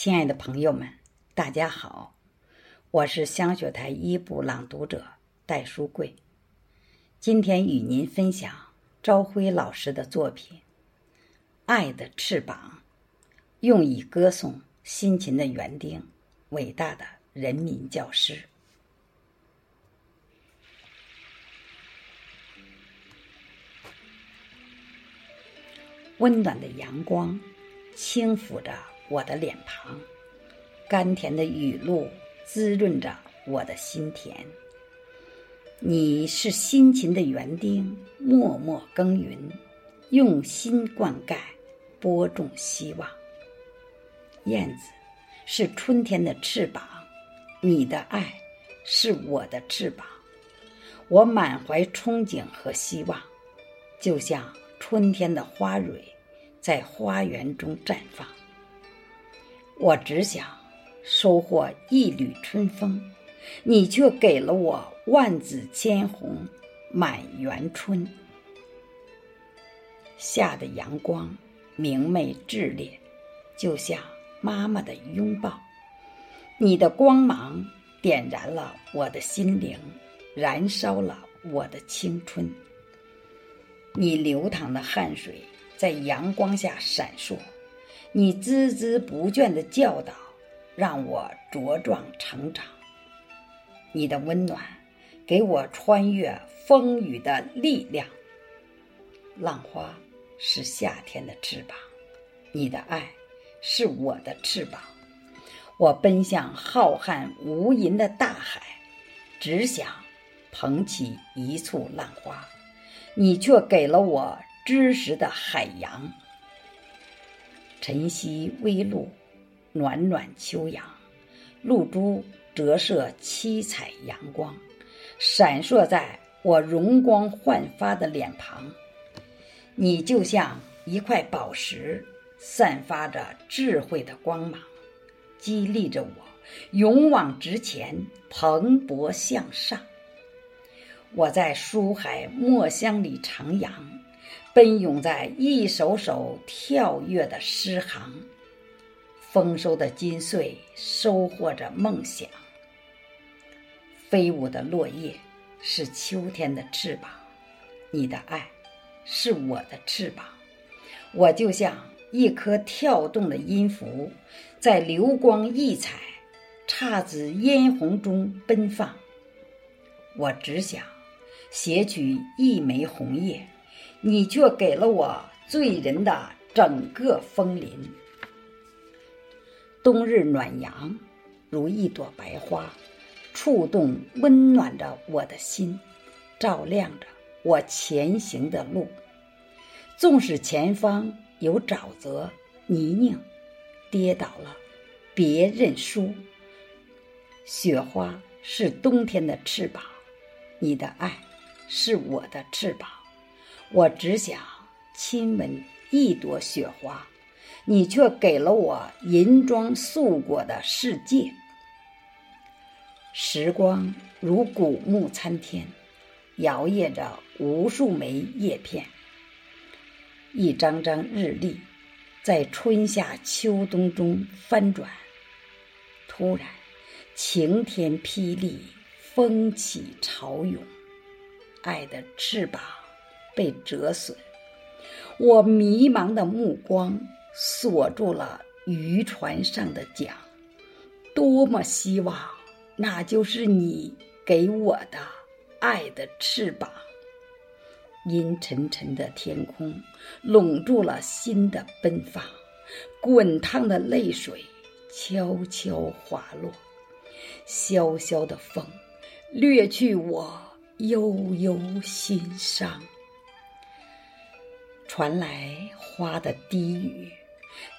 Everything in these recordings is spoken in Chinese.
亲爱的朋友们，大家好，我是香雪台一部朗读者戴书贵。今天与您分享朝晖老师的作品《爱的翅膀》，用以歌颂辛勤的园丁，伟大的人民教师。温暖的阳光轻抚着我的脸庞，甘甜的雨露滋润着我的心田。你是辛勤的园丁，默默耕耘，用心灌溉，播种希望。燕子是春天的翅膀，你的爱是我的翅膀，我满怀憧憬和希望，就像。春天的花蕊在花园中绽放，我只想收获一缕春风，你却给了我万紫千红，满园春。夏的阳光明媚炽烈，就像妈妈的拥抱，你的光芒点燃了我的心灵，燃烧了我的青春。你流淌的汗水在阳光下闪烁，你孜孜不倦的教导让我茁壮成长。你的温暖给我穿越风雨的力量。浪花是夏天的翅膀，你的爱是我的翅膀。我奔向浩瀚无垠的大海，只想捧起一簇浪花。你却给了我知识的海洋。晨曦微露，暖暖秋阳，露珠折射七彩阳光，闪烁在我容光焕发的脸庞。你就像一块宝石，散发着智慧的光芒，激励着我勇往直前，蓬勃向上。我在书海墨香里徜徉，奔涌在一首首跳跃的诗行。丰收的金穗收获着梦想。飞舞的落叶是秋天的翅膀，你的爱是我的翅膀。我就像一颗跳动的音符，在流光溢彩、姹紫嫣红中奔放。我只想。携取一枚红叶，你却给了我醉人的整个枫林。冬日暖阳如一朵白花，触动温暖着我的心，照亮着我前行的路。纵使前方有沼泽泥泞，跌倒了别认输。雪花是冬天的翅膀，你的爱。是我的翅膀，我只想亲吻一朵雪花，你却给了我银装素裹的世界。时光如古木参天，摇曳着无数枚叶片，一张张日历在春夏秋冬中翻转。突然，晴天霹雳，风起潮涌。爱的翅膀被折损，我迷茫的目光锁住了渔船上的桨，多么希望那就是你给我的爱的翅膀。阴沉沉的天空笼住了心的奔放，滚烫的泪水悄悄滑落，萧萧的风掠去我。悠悠心伤，传来花的低语，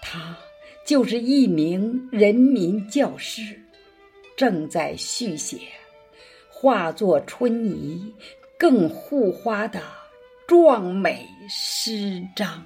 他就是一名人民教师，正在续写化作春泥更护花的壮美诗章。